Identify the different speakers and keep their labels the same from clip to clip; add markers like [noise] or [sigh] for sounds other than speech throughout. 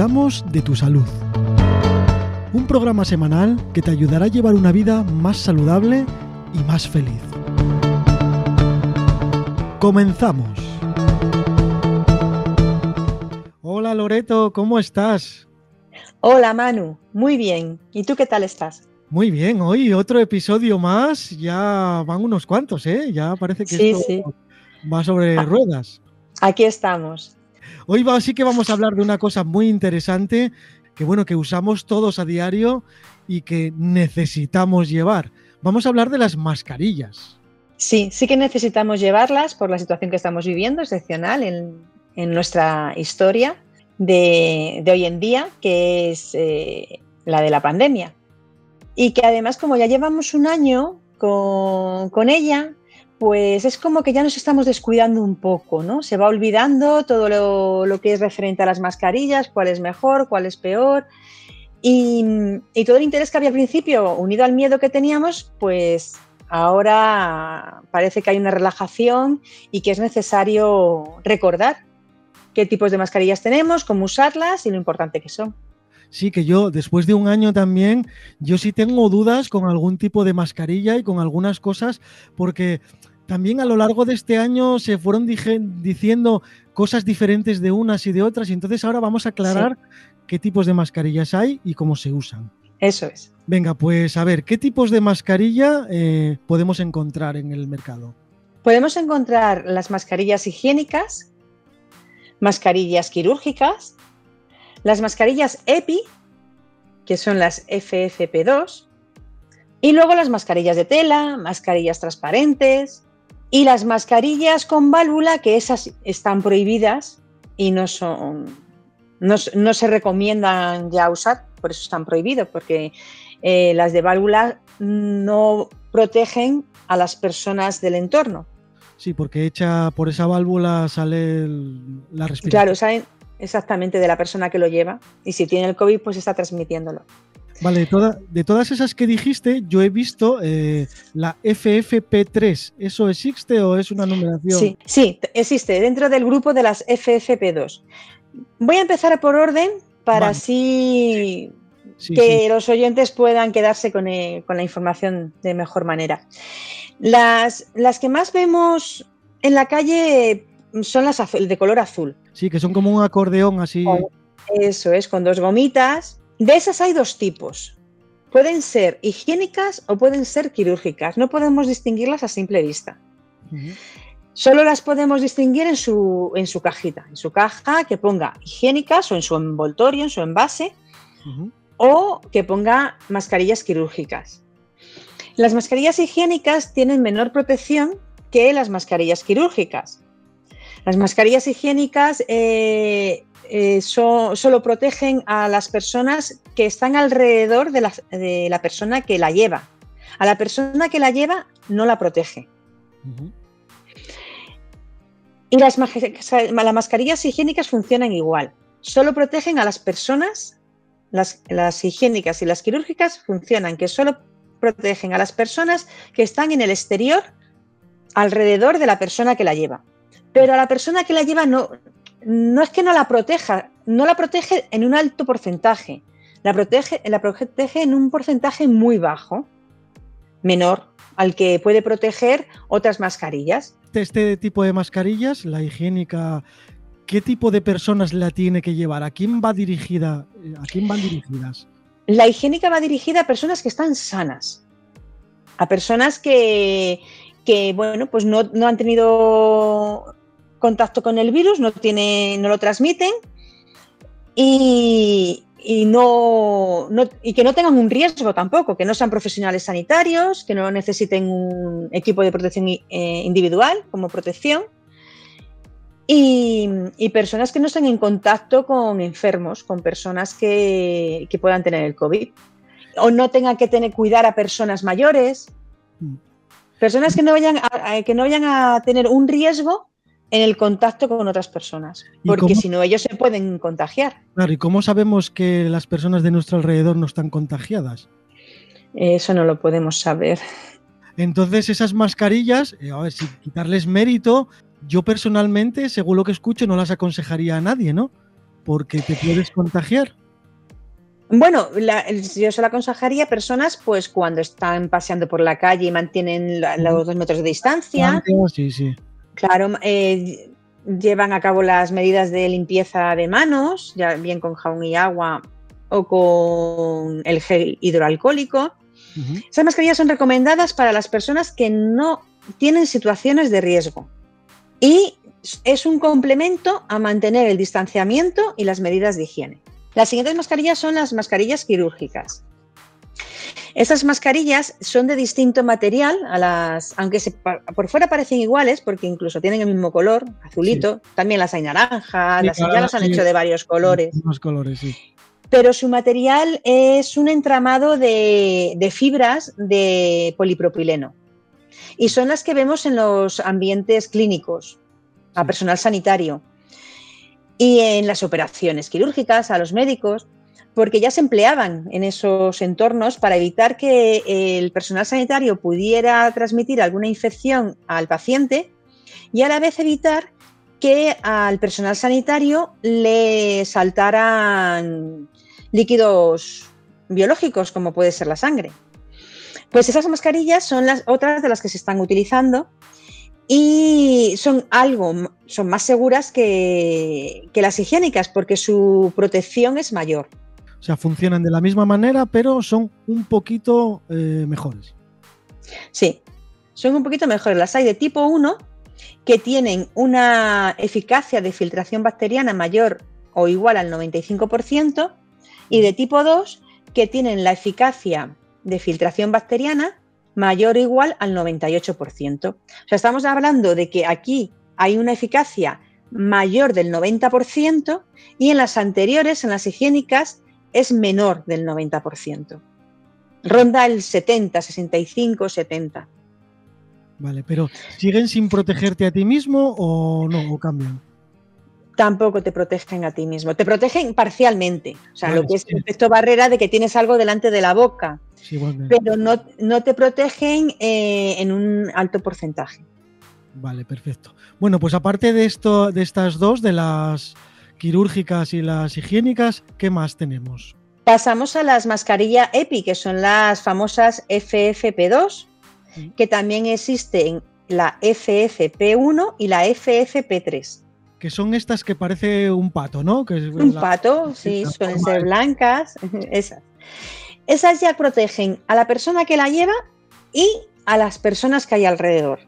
Speaker 1: cuidamos de tu salud. Un programa semanal que te ayudará a llevar una vida más saludable y más feliz. Comenzamos. Hola Loreto, ¿cómo estás?
Speaker 2: Hola Manu, muy bien. ¿Y tú qué tal estás?
Speaker 1: Muy bien, hoy otro episodio más, ya van unos cuantos, ¿eh? Ya parece que
Speaker 2: Sí,
Speaker 1: esto
Speaker 2: sí.
Speaker 1: va sobre ruedas.
Speaker 2: Aquí estamos.
Speaker 1: Hoy va, sí que vamos a hablar de una cosa muy interesante que bueno, que usamos todos a diario y que necesitamos llevar. Vamos a hablar de las mascarillas.
Speaker 2: Sí, sí que necesitamos llevarlas por la situación que estamos viviendo, excepcional en, en nuestra historia de, de hoy en día, que es eh, la de la pandemia. Y que además, como ya llevamos un año con, con ella, pues es como que ya nos estamos descuidando un poco, ¿no? Se va olvidando todo lo, que es referente a las mascarillas, cuál es mejor, cuál es peor. Y todo el interés que había al principio, unido al miedo que teníamos, pues ahora parece que hay una relajación y que es necesario recordar qué tipos de mascarillas tenemos, cómo usarlas y lo importante que son.
Speaker 1: Sí, que yo después de un año también, yo sí tengo dudas con algún tipo de mascarilla y con algunas cosas, porque también a lo largo de este año se fueron dije- diciendo cosas diferentes de unas y de otras, y entonces ahora vamos a aclarar qué tipos de mascarillas hay y cómo se usan.
Speaker 2: Eso es.
Speaker 1: Venga, pues a ver, ¿qué tipos de mascarilla eh, podemos encontrar en el mercado?
Speaker 2: Podemos encontrar las mascarillas higiénicas, mascarillas quirúrgicas, las mascarillas EPI, que son las FFP2, y luego las mascarillas de tela, mascarillas transparentes y las mascarillas con válvula, que esas están prohibidas y no son no, no se recomiendan ya usar, por eso están prohibidos, porque eh, las de válvula no protegen a las personas del entorno.
Speaker 1: Sí, porque hecha por esa válvula sale el- la respiración.
Speaker 2: Claro, saben exactamente de la persona que lo lleva y si tiene el COVID, pues está transmitiéndolo.
Speaker 1: Vale, de, toda- de todas esas que dijiste, yo he visto eh, la FFP3. ¿Eso existe o es una numeración?
Speaker 2: Sí, sí, existe dentro del grupo de las FFP2. Voy a empezar por orden para
Speaker 1: Vale.
Speaker 2: así
Speaker 1: Sí,
Speaker 2: que
Speaker 1: sí.
Speaker 2: los oyentes puedan quedarse con, eh, con la información de mejor manera. Las, las que más vemos en la calle son las de color azul.
Speaker 1: Sí, que son como un acordeón así.
Speaker 2: Eso es, con dos gomitas. De esas hay dos tipos. Pueden ser higiénicas o pueden ser quirúrgicas. No podemos distinguirlas a simple vista. Solo las podemos distinguir en su, en su cajita, en su caja que ponga higiénicas o en su envoltorio, en su envase, o que ponga mascarillas quirúrgicas. Las mascarillas higiénicas tienen menor protección que las mascarillas quirúrgicas. Las mascarillas higiénicas eh, eh, so- solo protegen a las personas que están alrededor de la, de la persona que la lleva. A la persona que la lleva no la protege. Y las, las mascarillas higiénicas funcionan igual. Solo protegen a las personas, las, las higiénicas y las quirúrgicas funcionan, que solo protegen a las personas que están en el exterior alrededor de la persona que la lleva. Pero a la persona que la lleva no, no es que no la proteja, no la protege en un alto porcentaje, la protege, la protege en un porcentaje muy bajo, menor al que puede proteger otras mascarillas.
Speaker 1: Este tipo de mascarillas, la higiénica, ¿qué tipo de personas la tiene que llevar? ¿A quién va dirigida? ¿A quién van dirigidas?
Speaker 2: La higiénica va dirigida a personas que están sanas, a personas que, que bueno, pues no, no han tenido contacto con el virus, no, tiene, no lo transmiten y, y no, no- y que no tengan un riesgo tampoco, que no sean profesionales sanitarios, que no necesiten un equipo de protección eh, individual como protección. Y, y personas que no estén en contacto con enfermos, con personas que, que puedan tener el COVID. O no tengan que tener cuidar a personas mayores,
Speaker 1: Mm.
Speaker 2: personas que no vayan a- que no vayan a tener un riesgo en el contacto con otras personas,
Speaker 1: ¿Y
Speaker 2: porque si no ellos se pueden contagiar.
Speaker 1: Claro, ¿y cómo sabemos que las personas de nuestro alrededor no están contagiadas?
Speaker 2: Eso no lo podemos saber.
Speaker 1: Entonces, esas mascarillas, eh, a ver, sin quitarles mérito, yo personalmente, según lo que escucho, no las aconsejaría a nadie, ¿no? porque te puedes contagiar.
Speaker 2: Bueno, yo se la aconsejaría a personas pues cuando están paseando por la calle y mantienen los dos metros de distancia.
Speaker 1: Sí, sí.
Speaker 2: Claro, eh, llevan a cabo las medidas de limpieza de manos, ya bien con jabón y agua o con el gel hidroalcohólico. Esas mascarillas son recomendadas para las personas que no tienen situaciones de riesgo y es un complemento a mantener el distanciamiento y las medidas de higiene. Las siguientes mascarillas son las mascarillas quirúrgicas. Estas mascarillas son de distinto material, a las, aunque por fuera parecen iguales, porque incluso tienen el mismo color, azulito. También las hay naranjas, las, ya las han hecho de varios colores.
Speaker 1: colores, sí.
Speaker 2: Pero su material es un entramado de, de fibras de polipropileno. Y son las que vemos en los ambientes clínicos, a personal sanitario y en las operaciones quirúrgicas, a los médicos, porque ya se empleaban en esos entornos para evitar que el personal sanitario pudiera transmitir alguna infección al paciente y a la vez evitar que al personal sanitario le saltaran líquidos biológicos, como puede ser la sangre. Pues esas mascarillas son las otras de las que se están utilizando y son algo, son más seguras que, las higiénicas porque su protección es mayor.
Speaker 1: O sea, funcionan de la misma manera, pero son un poquito eh, mejores.
Speaker 2: Sí, son un poquito mejores. Las hay de tipo 1 que tienen una eficacia de filtración bacteriana mayor o igual al 95% y de tipo 2 que tienen la eficacia de filtración bacteriana mayor o igual al 98%. O sea, estamos hablando de que aquí hay una eficacia mayor del 90% y en las anteriores, en las higiénicas, es menor del 90%. Ronda el 70, 65, 70.
Speaker 1: Vale, pero ¿siguen sin protegerte a ti mismo o no? ¿O cambian?
Speaker 2: Tampoco te protegen a ti mismo. Te protegen parcialmente. O sea, lo que es el efecto barrera de que tienes algo delante de la boca pero no, te protegen eh, en un alto porcentaje.
Speaker 1: Vale, perfecto. Bueno, pues aparte de esto, de estas dos, de las quirúrgicas y las higiénicas, ¿qué más tenemos?
Speaker 2: Pasamos a las mascarillas EPI, que son las famosas FFP2, que también existen la FFP1 y la FFP3.
Speaker 1: Que son estas que parece un pato, ¿no? Que
Speaker 2: un pato, sí, suelen ser blancas, [laughs] esas. Esas ya protegen a la persona que la lleva y a las personas que hay alrededor.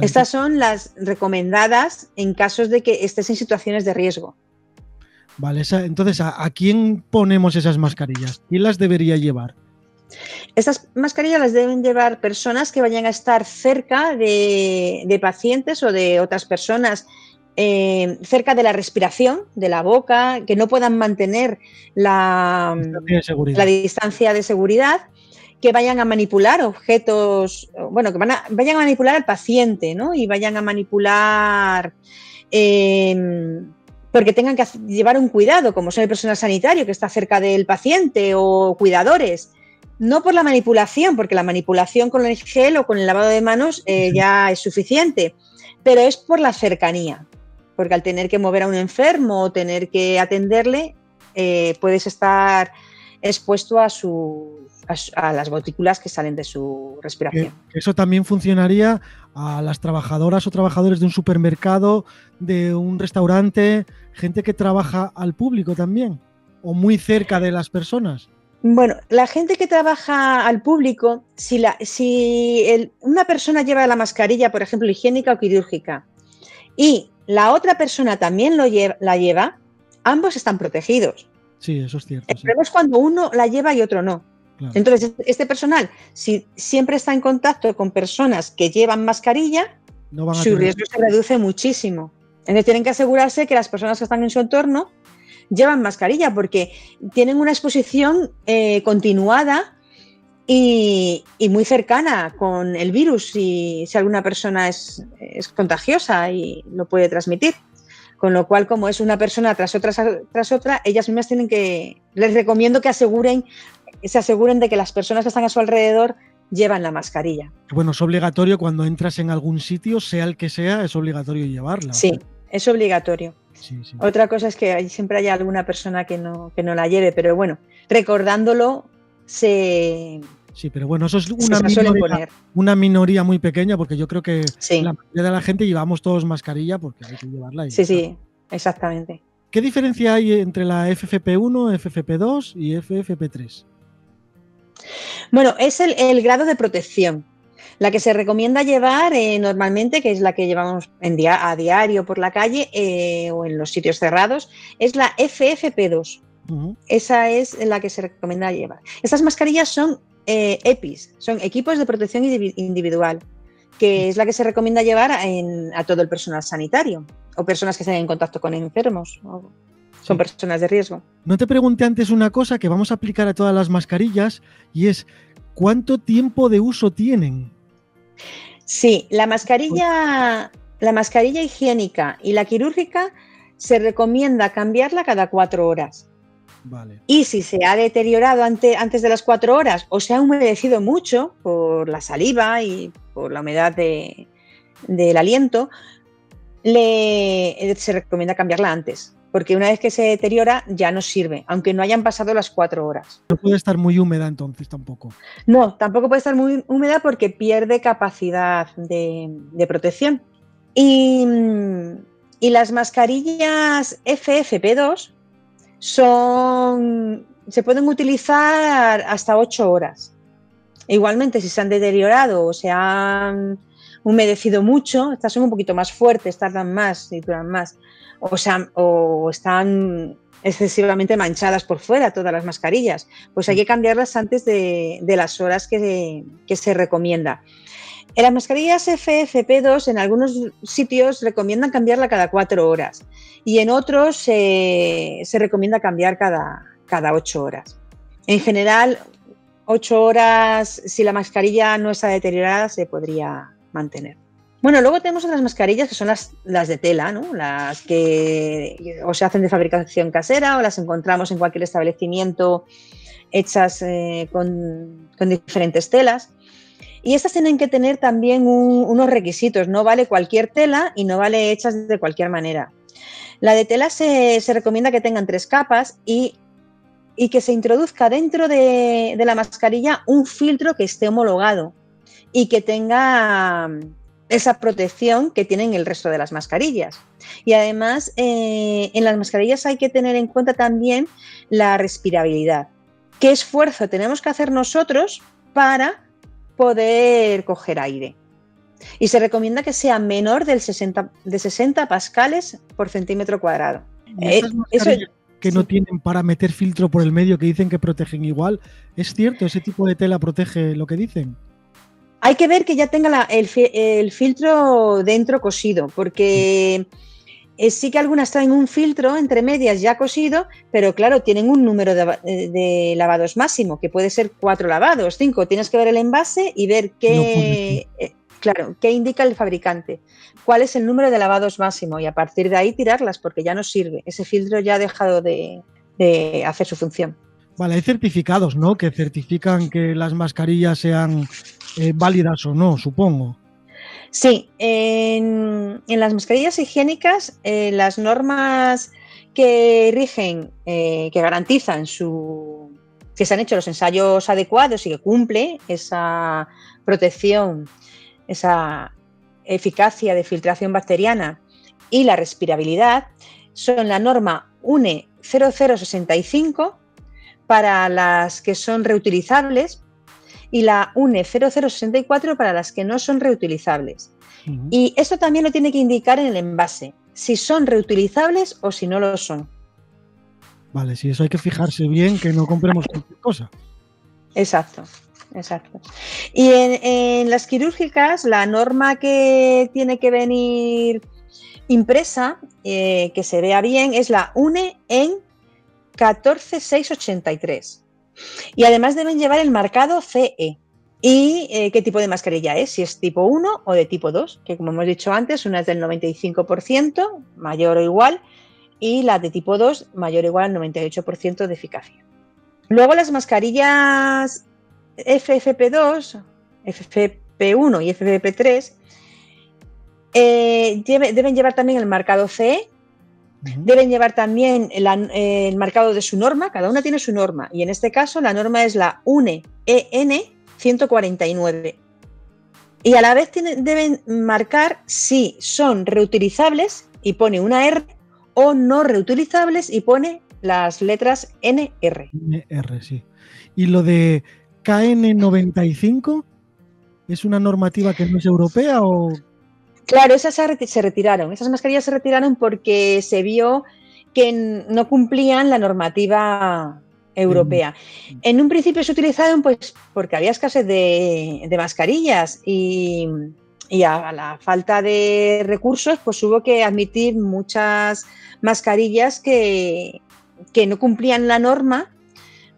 Speaker 2: Estas son las recomendadas en casos de que estés en situaciones de riesgo.
Speaker 1: Vale, entonces, ¿a, quién ponemos esas mascarillas? ¿Quién las debería llevar?
Speaker 2: Estas mascarillas las deben llevar personas que vayan a estar cerca de pacientes o de otras personas eh, cerca de la respiración, de la boca, que no puedan mantener la, distancia de seguridad, que vayan a manipular objetos, bueno, que vayan a manipular al paciente, ¿no? Y vayan a manipular... Em, porque tengan que llevar un cuidado, como son el personal sanitario que está cerca del paciente o cuidadores. No por la manipulación, porque la manipulación con el gel o con el lavado de manos eh, ya es suficiente, pero es por la cercanía porque al tener que mover a un enfermo o tener que atenderle, eh, puedes estar expuesto a, a, las gotículas que salen de su respiración.
Speaker 1: Eso también funcionaría a las trabajadoras o trabajadores de un supermercado, de un restaurante, gente que trabaja al público también, o muy cerca de las personas.
Speaker 2: Bueno, la gente que trabaja al público, si, la, si una persona lleva la mascarilla, por ejemplo, higiénica o quirúrgica, y la otra persona también lo lleva, la lleva, ambos están protegidos.
Speaker 1: Sí, eso es cierto.
Speaker 2: El problema es cuando uno la lleva y otro no. Entonces, este personal, si siempre está en contacto con personas que llevan mascarilla, su riesgo se reduce muchísimo. Entonces, tienen que asegurarse que las personas que están en su entorno llevan mascarilla porque tienen una exposición eh, continuada y, muy cercana con el virus si, si alguna persona es, contagiosa y lo puede transmitir. Con lo cual, como es una persona tras otra tras otra, ellas mismas tienen que, les recomiendo que aseguren, se aseguren de que las personas que están a su alrededor llevan la mascarilla.
Speaker 1: Bueno, es obligatorio cuando entras en algún sitio, sea el que sea, es obligatorio llevarla.
Speaker 2: Sí, es obligatorio. Otra cosa es que siempre haya alguna persona que no, que no la lleve, pero bueno, recordándolo se,
Speaker 1: Sí, pero bueno, eso es una minoría, una minoría, muy pequeña porque yo creo que la mayoría de la gente llevamos todos mascarilla porque hay que llevarla.
Speaker 2: sí, sí, exactamente.
Speaker 1: ¿Qué diferencia hay entre la FFP1, FFP2 y FFP3?
Speaker 2: Bueno, es el, grado de protección. La que se recomienda llevar eh, normalmente, que es la que llevamos en a diario por la calle eh, o en los sitios cerrados, es la FFP2. Esa es la que se recomienda llevar. Estas mascarillas son eh, EPIs, son equipos de protección individual, que es la que se recomienda llevar a todo el personal sanitario o personas que estén en contacto con enfermos. son personas de riesgo.
Speaker 1: No te pregunté antes una cosa que vamos a aplicar a todas las mascarillas y es ¿cuánto tiempo de uso tienen?
Speaker 2: Sí, la mascarilla, la mascarilla higiénica y la quirúrgica se recomienda cambiarla cada cuatro horas. Y si se ha deteriorado antes de las cuatro horas o se ha humedecido mucho por la saliva y por la humedad del aliento, le, se recomienda cambiarla antes. Porque una vez que se deteriora ya no sirve, aunque no hayan pasado las cuatro horas.
Speaker 1: No puede estar muy húmeda entonces tampoco.
Speaker 2: No, tampoco puede estar muy húmeda porque pierde capacidad de, protección. Y, y las mascarillas FFP2 son, se pueden utilizar hasta 8 horas. Igualmente, si se han deteriorado o se han humedecido mucho, estas son un poquito más fuertes, tardan más y duran más. O, o están excesivamente manchadas por fuera todas las mascarillas. Pues hay que cambiarlas antes de, las horas que, que se recomienda. En las mascarillas FFP2 en algunos sitios recomiendan cambiarla cada cuatro horas y en otros se recomienda cambiar cada, cada ocho horas. En general, ocho horas, si la mascarilla no está deteriorada, se podría mantener. Bueno, luego tenemos las mascarillas que son las, las de tela, ¿no? las que o se hacen de fabricación casera o las encontramos en cualquier establecimiento hechas eh, con, con diferentes telas. Y estas tienen que tener también unos requisitos, no vale cualquier tela y no vale hechas de cualquier manera. La de tela se, recomienda que tengan tres capas y, que se introduzca dentro de, la mascarilla un filtro que esté homologado y que tenga esa protección que tienen el resto de las mascarillas. Y además, eh, en las mascarillas hay que tener en cuenta también la respirabilidad. ¿Qué esfuerzo tenemos que hacer nosotros para poder coger aire. Y se recomienda que sea menor del 60, de 60 pascales por centímetro cuadrado.
Speaker 1: Eh, que no tienen para meter filtro por el medio que dicen que protegen igual, ¿es cierto? ¿Ese tipo de tela protege lo que dicen?
Speaker 2: Hay que ver que ya tenga el, el, filtro dentro cosido, porque eh, sí que algunas traen un filtro entre medias ya cosido, pero claro, tienen un número de, lavados máximo, que puede ser cuatro lavados, cinco. Tienes que ver el envase y ver qué, eh, claro, qué indica el fabricante, cuál es el número de lavados máximo y a partir de ahí tirarlas porque ya no sirve. Ese filtro ya ha dejado de, hacer su función.
Speaker 1: Vale, hay certificados, ¿no? Que certifican que las mascarillas sean eh, válidas o no, supongo.
Speaker 2: Sí, en, las mascarillas higiénicas, eh, las normas que rigen, eh, que garantizan su, que se han hecho los ensayos adecuados y que cumple esa protección, esa eficacia de filtración bacteriana y la respirabilidad, son la norma UNE 0065 para las que son reutilizables y la UNE 0064 para las que no son reutilizables. Y esto también lo tiene que indicar en el envase, si son reutilizables o si no lo son.
Speaker 1: Vale, si eso hay que fijarse bien que no compremos cualquier cosa.
Speaker 2: Exacto, exacto. Y en, las quirúrgicas, la norma que tiene que venir impresa, eh, que se vea bien, es la UNE en 14683. Y además deben llevar el marcado CE. ¿Y eh, qué tipo de mascarilla es? Si es tipo 1 o de tipo 2, que como hemos dicho antes, una es del 95%, mayor o igual, y la de tipo 2, mayor o igual al 98% de eficacia. Luego las mascarillas FFP2, FFP1 y FFP3 eh, deben llevar también el marcado CE Deben llevar también el, marcado de su norma, cada una tiene su norma, y en este caso la norma es la UNE EN 149. Y a la vez deben marcar si son reutilizables y pone una R o no reutilizables y pone las letras NR.
Speaker 1: NR, sí. ¿Y lo de KN95 es una normativa que no es europea o
Speaker 2: Claro, esas se retiraron. Esas mascarillas se retiraron porque se vio que no cumplían la normativa europea. Mm. En un principio se utilizaron pues porque había escasez de, mascarillas y, a la falta de recursos pues hubo que admitir muchas mascarillas que, que no cumplían la norma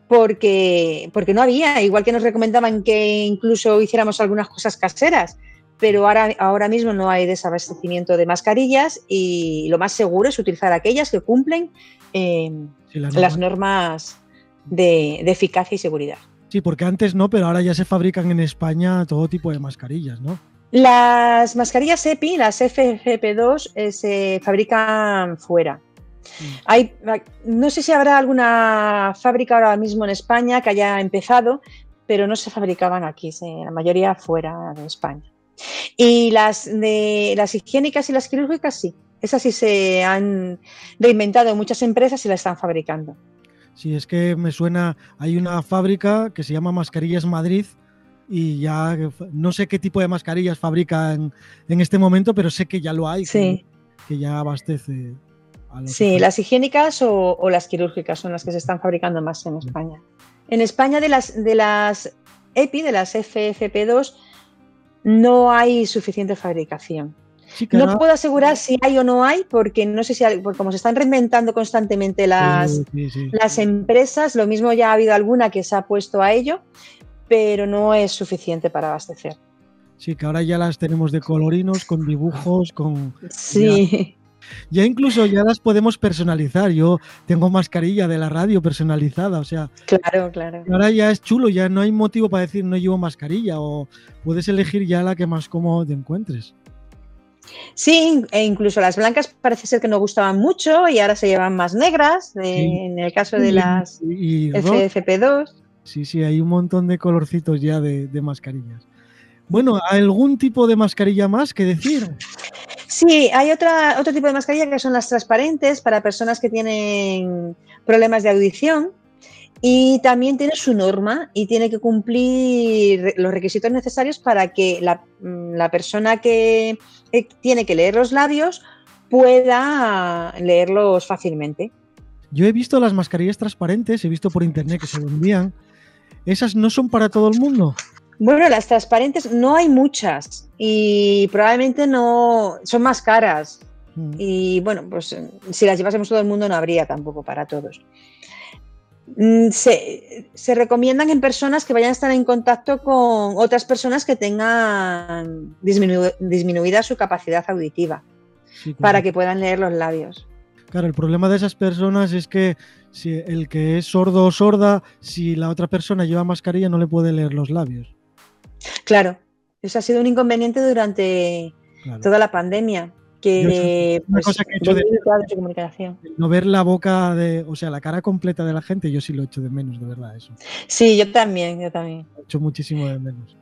Speaker 2: porque, porque no había, igual que nos recomendaban que incluso hiciéramos algunas cosas caseras pero ahora, ahora mismo no hay desabastecimiento de mascarillas y lo más seguro es utilizar aquellas que cumplen eh, las, normas de, eficacia y seguridad.
Speaker 1: Sí, porque antes no, pero ahora ya se fabrican en España todo tipo de mascarillas, ¿no?
Speaker 2: Las mascarillas EPI, las FFP2, eh, se fabrican fuera. Hay, no sé si habrá alguna fábrica ahora mismo en España que haya empezado, pero no se fabricaban aquí, la mayoría fuera de España. Y las de las higiénicas y las quirúrgicas sí, esas sí se han reinventado en muchas empresas y las están fabricando.
Speaker 1: Sí, es que me suena, hay una fábrica que se llama Mascarillas Madrid y ya no sé qué tipo de mascarillas fabrican en este momento, pero sé que ya lo hay, que, ya abastece.
Speaker 2: A sí, las higiénicas o, las quirúrgicas son las que se están fabricando más en España. En España de las, de las EPI, de las FFP2, no hay suficiente fabricación. No puedo asegurar si hay o no hay, porque no sé si, porque como se están reinventando constantemente las, las empresas, lo mismo ya ha habido alguna que se ha puesto a ello, pero no es suficiente para abastecer.
Speaker 1: Sí, que ahora ya las tenemos de colorinos, con dibujos, con...
Speaker 2: Sí.
Speaker 1: Ya incluso ya las podemos personalizar. Yo tengo mascarilla de la radio personalizada, o sea.
Speaker 2: Claro, claro.
Speaker 1: Ahora ya es chulo, ya no hay motivo para decir no llevo mascarilla o puedes elegir ya la que más cómodo te encuentres.
Speaker 2: Sí, e incluso las blancas parece ser que no gustaban mucho y ahora se llevan más negras, en el caso de las FFP2.
Speaker 1: Sí, sí, hay un montón de colorcitos ya de, de mascarillas. Bueno, ¿algún tipo de mascarilla más que decir? [laughs]
Speaker 2: Sí, hay otra, otro tipo de mascarilla que son las transparentes para personas que tienen problemas de audición y también tiene su norma y tiene que cumplir los requisitos necesarios para que la, mm, persona que tiene que leer los labios pueda leerlos fácilmente.
Speaker 1: Yo he visto las mascarillas transparentes, he visto por internet que se vendían. ¿Esas no son para todo el mundo?
Speaker 2: Bueno, las transparentes no hay muchas y probablemente no son más caras. Mm. Y bueno, pues si las llevásemos todo el mundo no habría tampoco para todos. Mm, se, recomiendan en personas que vayan a estar en contacto con otras personas que tengan disminuida su capacidad auditiva para que puedan leer los labios.
Speaker 1: Claro, el problema de esas personas es que si el que es sordo o sorda, si la otra persona lleva mascarilla no le puede leer los labios.
Speaker 2: Claro, eso ha sido un inconveniente durante toda la pandemia. Que,
Speaker 1: una pues, cosa que he hecho de, comunicación. no ver la boca de, o sea, la cara completa de la gente, yo sí lo echo de menos, de verdad, eso.
Speaker 2: Sí, yo también, yo también.
Speaker 1: Lo echo muchísimo de menos.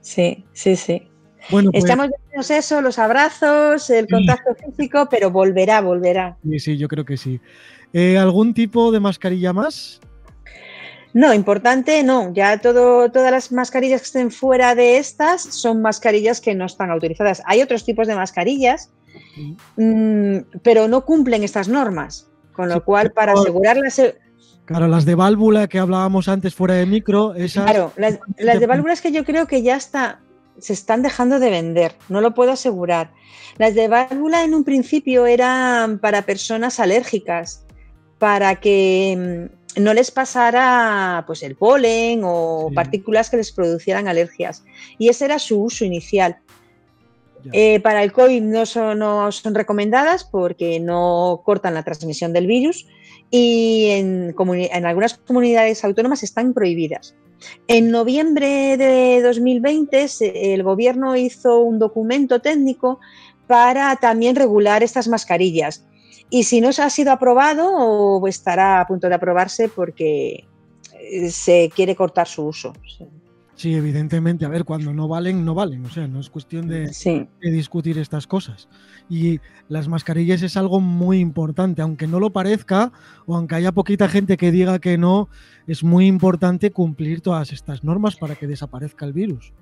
Speaker 2: Sí, sí, sí. Bueno, pues, Estamos viendo eso, los abrazos, el contacto físico, pero volverá, volverá.
Speaker 1: Sí, sí, yo creo que sí. Eh, ¿Algún tipo de mascarilla más?
Speaker 2: No, importante no. Ya todo, todas las mascarillas que estén fuera de estas son mascarillas que no están autorizadas. Hay otros tipos de mascarillas, mm, pero no cumplen estas normas. Con lo cual, para asegurarlas.
Speaker 1: Claro, las de válvula que hablábamos antes fuera de micro, esas.
Speaker 2: Claro, las, las de válvula es que yo creo que ya está, se están dejando de vender, no lo puedo asegurar. Las de válvula en un principio eran para personas alérgicas, para que mm, no les pasara pues, el polen o partículas que les producieran alergias. Y ese era su uso inicial. Eh, para el COVID no son, no son, recomendadas porque no cortan la transmisión del virus y en, en, algunas comunidades autónomas están prohibidas. En noviembre de 2020 el gobierno hizo un documento técnico para también regular estas mascarillas y si no ha sido aprobado o estará a punto de aprobarse porque eh, se quiere cortar su uso.
Speaker 1: Sí, evidentemente. A ver, cuando no valen, no valen. O sea, no es cuestión de, discutir estas cosas. Y las mascarillas es algo muy importante. Aunque no lo parezca, o aunque haya poquita gente que diga que no, es muy importante cumplir todas estas normas para que desaparezca el virus.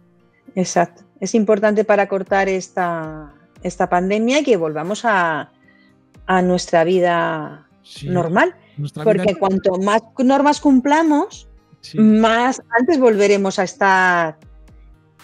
Speaker 2: Exacto. Es importante para cortar esta, esta pandemia y que volvamos a, nuestra vida normal. Porque cuanto más normas cumplamos, más antes volveremos a estar,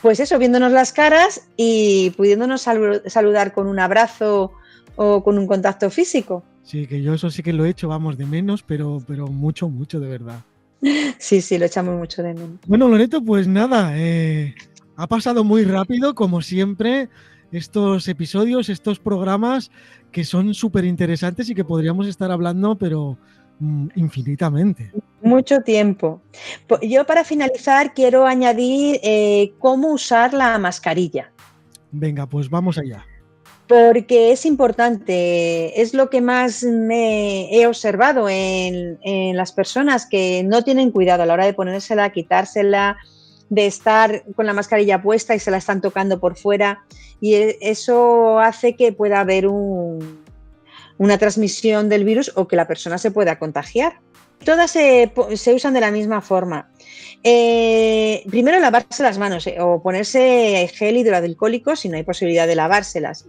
Speaker 2: pues eso, viéndonos las caras y pudiéndonos saludar con un abrazo o con un contacto físico.
Speaker 1: Sí, que yo eso sí que lo he hecho, vamos, de menos, pero, pero mucho, mucho, de verdad. [laughs]
Speaker 2: Sí, sí, lo echamos mucho de menos.
Speaker 1: Bueno, Loreto, pues nada, eh, ha pasado muy rápido, como siempre, estos episodios, estos programas que son súper interesantes y que podríamos estar hablando, pero Mm, infinitamente.
Speaker 2: Mucho tiempo. Yo para finalizar quiero añadir eh, cómo usar la mascarilla.
Speaker 1: Venga, pues vamos allá.
Speaker 2: Porque es importante, es lo que más me he observado en, en las personas que no tienen cuidado a la hora de ponérsela, quitársela, de estar con la mascarilla puesta y se la están tocando por fuera. Y e, eso hace que pueda haber un, una transmisión del virus o que la persona se pueda contagiar. Todas se, usan de la misma forma. Eh, primero lavarse las manos eh, o ponerse gel hidroalcohólico si no hay posibilidad de lavárselas.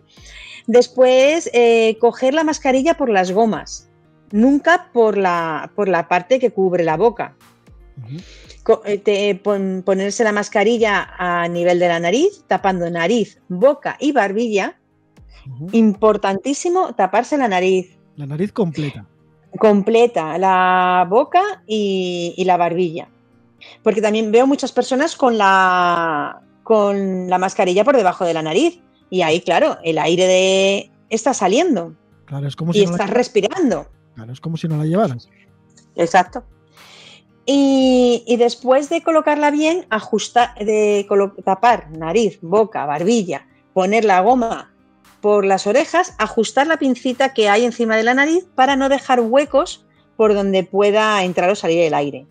Speaker 2: Después, eh, coger la mascarilla por las gomas, nunca por la, por la parte que cubre la boca. Ponerse la mascarilla a nivel de la nariz, tapando nariz, boca y barbilla Importantísimo taparse la nariz.
Speaker 1: La nariz completa.
Speaker 2: Completa, la boca y, la barbilla. Porque también veo muchas personas con la, con la mascarilla por debajo de la nariz. Y ahí, claro, el aire de está saliendo.
Speaker 1: Claro, es como
Speaker 2: si y estás respirando.
Speaker 1: Claro, es como si no la llevaras.
Speaker 2: Exacto. Y, después de colocarla bien, ajustar, de tapar nariz, boca, barbilla, poner la goma por las orejas, ajustar la pincita que hay encima de la nariz para no dejar huecos por donde pueda entrar o salir el aire.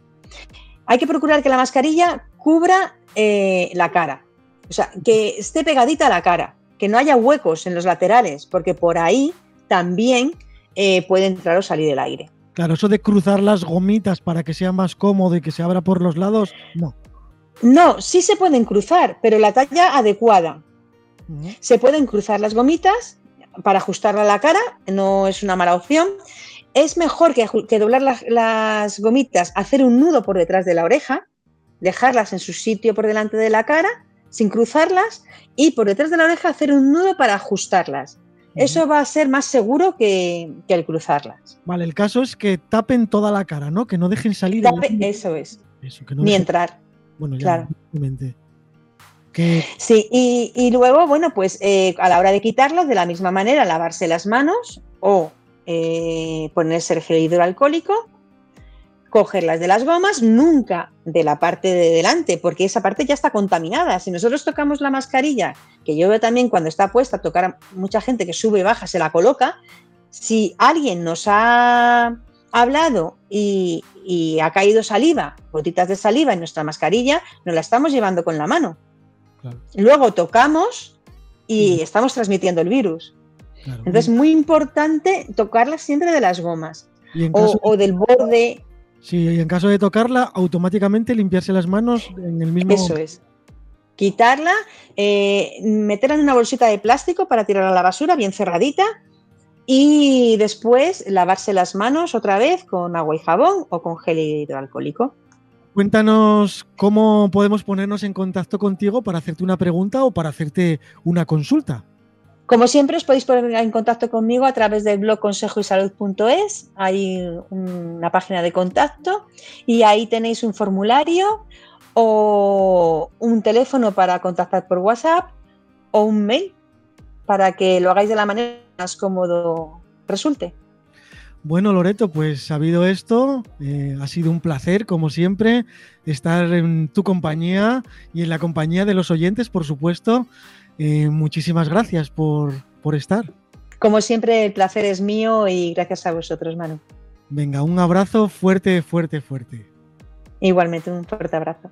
Speaker 2: Hay que procurar que la mascarilla cubra eh, la cara, o sea, que esté pegadita a la cara, que no haya huecos en los laterales, porque por ahí también eh, puede entrar o salir el aire.
Speaker 1: Claro, eso de cruzar las gomitas para que sea más cómodo y que se abra por los lados, no.
Speaker 2: No, sí se pueden cruzar, pero la talla adecuada. Se pueden cruzar las gomitas para ajustarla a la cara, no es una mala opción. Es mejor que, doblar las, gomitas, hacer un nudo por detrás de la oreja, dejarlas en su sitio por delante de la cara, sin cruzarlas, y por detrás de la oreja hacer un nudo para ajustarlas. Eso va a ser más seguro que, el cruzarlas.
Speaker 1: Vale, el caso es que tapen toda la cara, ¿no? Que no dejen salir.
Speaker 2: eso es. Ni entrar.
Speaker 1: Bueno, ya, claro.
Speaker 2: Sí, y, luego, bueno, pues eh, a la hora de quitarlas, de la misma manera, lavarse las manos o eh, ponerse el gel hidroalcohólico, cogerlas de las gomas, nunca de la parte de delante, porque esa parte ya está contaminada. Si nosotros tocamos la mascarilla, que yo veo también cuando está puesta, tocar a mucha gente que sube y baja, se la coloca, si alguien nos ha hablado y, y ha caído saliva, gotitas de saliva en nuestra mascarilla, nos la estamos llevando con la mano. Luego tocamos y estamos transmitiendo el virus. Entonces es muy importante tocarla siempre de las gomas o, del borde.
Speaker 1: Sí, y en caso de tocarla, automáticamente limpiarse las manos en el mismo.
Speaker 2: Eso es. Quitarla, eh, meterla en una bolsita de plástico para tirarla a la basura, bien cerradita, y después lavarse las manos otra vez con agua y jabón o con gel hidroalcohólico.
Speaker 1: Cuéntanos cómo podemos ponernos en contacto contigo para hacerte una pregunta o para hacerte una consulta.
Speaker 2: Como siempre, os podéis poner en contacto conmigo a través del blog consejoysalud.es. Hay una página de contacto y ahí tenéis un formulario o un teléfono para contactar por WhatsApp o un mail para que lo hagáis de la manera más cómodo resulte.
Speaker 1: Bueno, Loreto, pues sabido esto, eh, ha sido un placer, como siempre, estar en tu compañía y en la compañía de los oyentes, por supuesto. Eh, muchísimas gracias por, por estar.
Speaker 2: Como siempre, el placer es mío y gracias a vosotros, Manu.
Speaker 1: Venga, un abrazo fuerte, fuerte, fuerte.
Speaker 2: Igualmente, un fuerte abrazo.